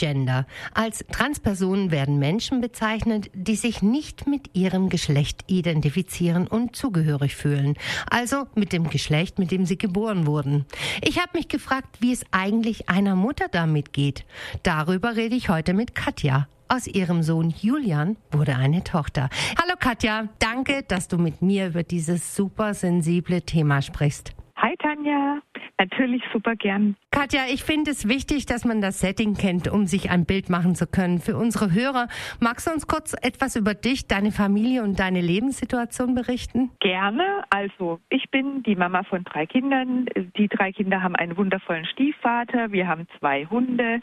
Transgender. Als Transpersonen werden Menschen bezeichnet, die sich nicht mit ihrem Geschlecht identifizieren und zugehörig fühlen. Also mit dem Geschlecht, mit dem sie geboren wurden. Ich habe mich gefragt, wie es eigentlich einer Mutter damit geht. Darüber rede ich heute mit Katja. Aus ihrem Sohn Julian wurde eine Tochter. Hallo Katja, danke, dass du mit mir über dieses super sensible Thema sprichst. Hi Tanja, natürlich super gern. Katja, ich finde es wichtig, dass man das Setting kennt, um sich ein Bild machen zu können. Für unsere Hörer, magst du uns kurz etwas über dich, deine Familie und deine Lebenssituation berichten? Gerne. Also, ich bin die Mama von drei Kindern. Die drei Kinder haben einen wundervollen Stiefvater. Wir haben zwei Hunde.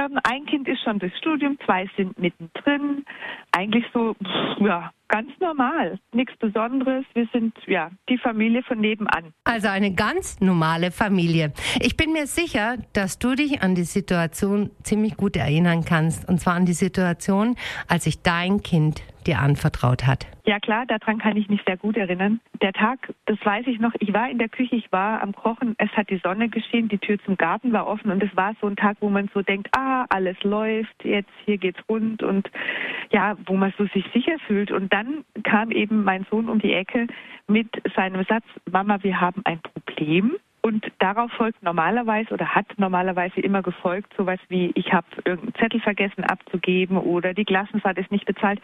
Ähm, ein Kind ist schon durchs Studium, zwei sind mittendrin. Eigentlich so, ja, ganz normal, nichts Besonderes. Wir sind ja die Familie von nebenan. Also eine ganz normale Familie. Ich bin mir sicher, dass du dich an die Situation ziemlich gut erinnern kannst. Und zwar an die Situation, als sich dein Kind dir anvertraut hat. Ja klar, daran kann ich mich sehr gut erinnern. Der Tag, das weiß ich noch, ich war in der Küche, ich war am Kochen, es hat die Sonne geschienen, die Tür zum Garten war offen und es war so ein Tag, wo man so denkt, ah, alles läuft, jetzt hier geht's rund und ja, wo man so sich sicher fühlt. Und dann kam eben mein Sohn um die Ecke mit seinem Satz, Mama, wir haben ein Problem. Und darauf folgt normalerweise oder hat normalerweise immer gefolgt sowas wie, ich habe irgendeinen Zettel vergessen abzugeben oder die Klassenfahrt ist nicht bezahlt.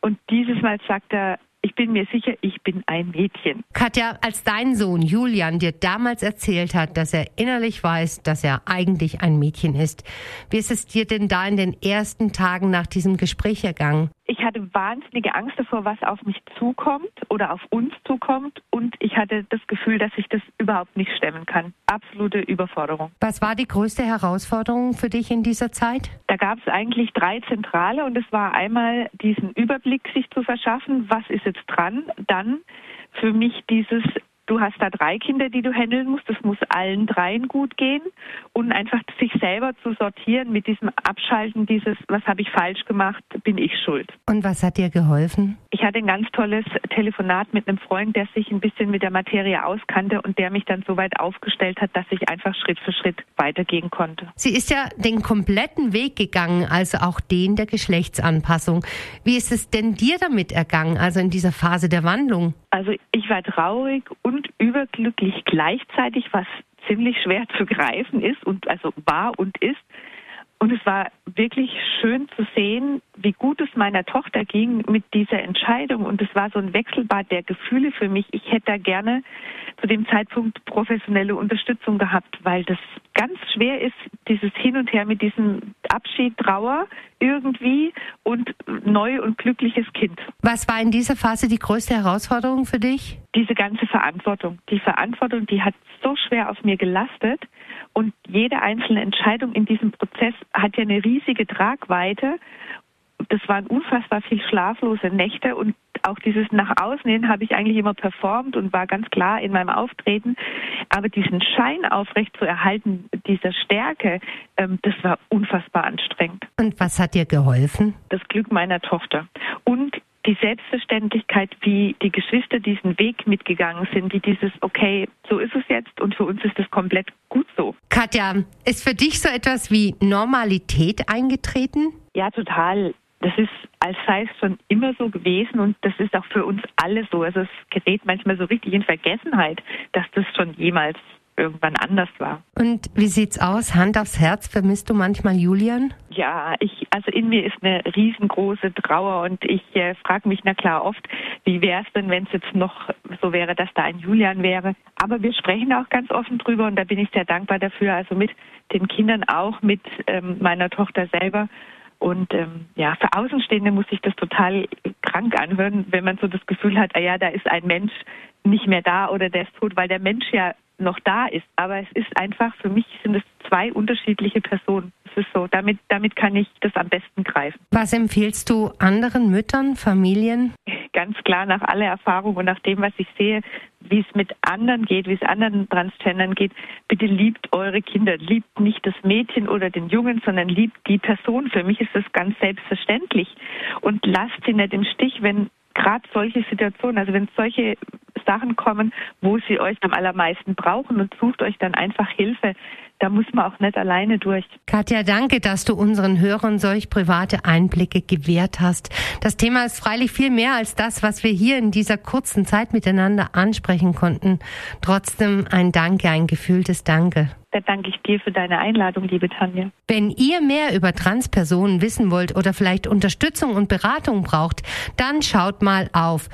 Und dieses Mal sagt er, ich bin mir sicher, ich bin ein Mädchen. Katja, als dein Sohn Julian dir damals erzählt hat, dass er innerlich weiß, dass er eigentlich ein Mädchen ist, wie ist es dir denn da in den ersten Tagen nach diesem Gespräch ergangen? Ich hatte wahnsinnige Angst davor, was auf mich zukommt oder auf uns zukommt. Und ich hatte das Gefühl, dass ich das überhaupt nicht stemmen kann. Absolute Überforderung. Was war die größte Herausforderung für dich in dieser Zeit? Da gab es eigentlich drei Zentrale und es war einmal diesen Überblick sich zu verschaffen, was ist jetzt dran. Dann für mich dieses du hast da drei Kinder, die du handeln musst. Das muss allen dreien gut gehen. Und einfach sich selber zu sortieren mit diesem Abschalten, dieses, was habe ich falsch gemacht, bin ich schuld. Und was hat dir geholfen? Ich hatte ein ganz tolles Telefonat mit einem Freund, der sich ein bisschen mit der Materie auskannte und der mich dann so weit aufgestellt hat, dass ich einfach Schritt für Schritt weitergehen konnte. Sie ist ja den kompletten Weg gegangen, also auch den der Geschlechtsanpassung. Wie ist es denn dir damit ergangen, also in dieser Phase der Wandlung? Also ich war traurig und überglücklich gleichzeitig, was ziemlich schwer zu greifen ist und also war und ist. Und es war wirklich schön zu sehen, wie gut es meiner Tochter ging mit dieser Entscheidung. Und es war so ein Wechselbad der Gefühle für mich. Ich hätte da gerne zu dem Zeitpunkt professionelle Unterstützung gehabt, weil das ganz schwer ist, dieses Hin und Her mit diesem Abschied, Trauer irgendwie und neu und glückliches Kind. Was war in dieser Phase die größte Herausforderung für dich? Diese ganze Verantwortung. Die Verantwortung, die hat so schwer auf mir gelastet. Und jede einzelne Entscheidung in diesem Prozess hat ja eine riesige Tragweite. Das waren unfassbar viel schlaflose Nächte und auch dieses nach außen hin habe ich eigentlich immer performt und war ganz klar in meinem Auftreten. Aber diesen Schein aufrecht zu erhalten, dieser Stärke, ähm, das war unfassbar anstrengend. Und was hat dir geholfen? Das Glück meiner Tochter. Und die Selbstverständlichkeit, wie die Geschwister diesen Weg mitgegangen sind, wie dieses, okay, so ist es jetzt und für uns ist es komplett so. Katja, ist für dich so etwas wie Normalität eingetreten? Ja, total. Das ist, als sei es schon immer so gewesen und das ist auch für uns alle so. Also es gerät manchmal so richtig in Vergessenheit, dass das schon jemals irgendwann anders war. Und wie sieht's aus? Hand aufs Herz, vermisst du manchmal Julian? Ja, ich, also in mir ist eine riesengroße Trauer und ich äh, frage mich na klar oft, wie wäre es denn, wenn es jetzt noch so wäre, dass da ein Julian wäre. Aber wir sprechen auch ganz offen drüber und da bin ich sehr dankbar dafür. Also mit den Kindern auch, mit ähm, meiner Tochter selber. Und ähm, ja, für Außenstehende muss sich das total krank anhören, wenn man so das Gefühl hat, ah ja, da ist ein Mensch nicht mehr da oder der ist tot, weil der Mensch ja noch da ist. Aber es ist einfach, für mich sind es zwei unterschiedliche Personen. Ist so, damit, damit kann ich das am besten greifen. Was empfiehlst du anderen Müttern, Familien? ganz klar nach aller Erfahrung und nach dem, was ich sehe, wie es mit anderen geht, wie es anderen Transgendern geht, bitte liebt eure Kinder. Liebt nicht das Mädchen oder den Jungen, sondern liebt die Person. Für mich ist das ganz selbstverständlich. Und lasst sie nicht im Stich, wenn gerade solche Situationen, also wenn solche Sachen kommen, wo sie euch am allermeisten brauchen und sucht euch dann einfach Hilfe. Da muss man auch nicht alleine durch. Katja, danke, dass du unseren Hörern solch private Einblicke gewährt hast. Das Thema ist freilich viel mehr als das, was wir hier in dieser kurzen Zeit miteinander ansprechen konnten. Trotzdem ein Danke, ein gefühltes Danke. Da danke ich dir für deine Einladung, liebe Tanja. Wenn ihr mehr über Transpersonen wissen wollt oder vielleicht Unterstützung und Beratung braucht, dann schaut mal auf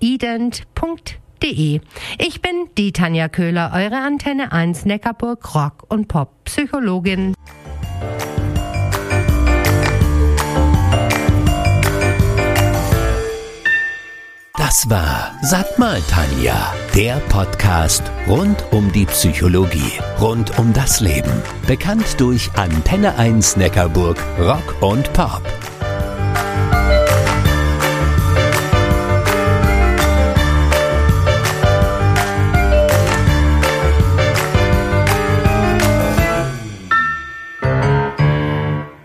trans-ident.de. Ich bin die Tanja Köhler, eure Antenne 1 Neckarburg Rock und Pop Psychologin. Das war Sag mal Tanja, der Podcast rund um die Psychologie, rund um das Leben. Bekannt durch Antenne 1 Neckarburg Rock und Pop.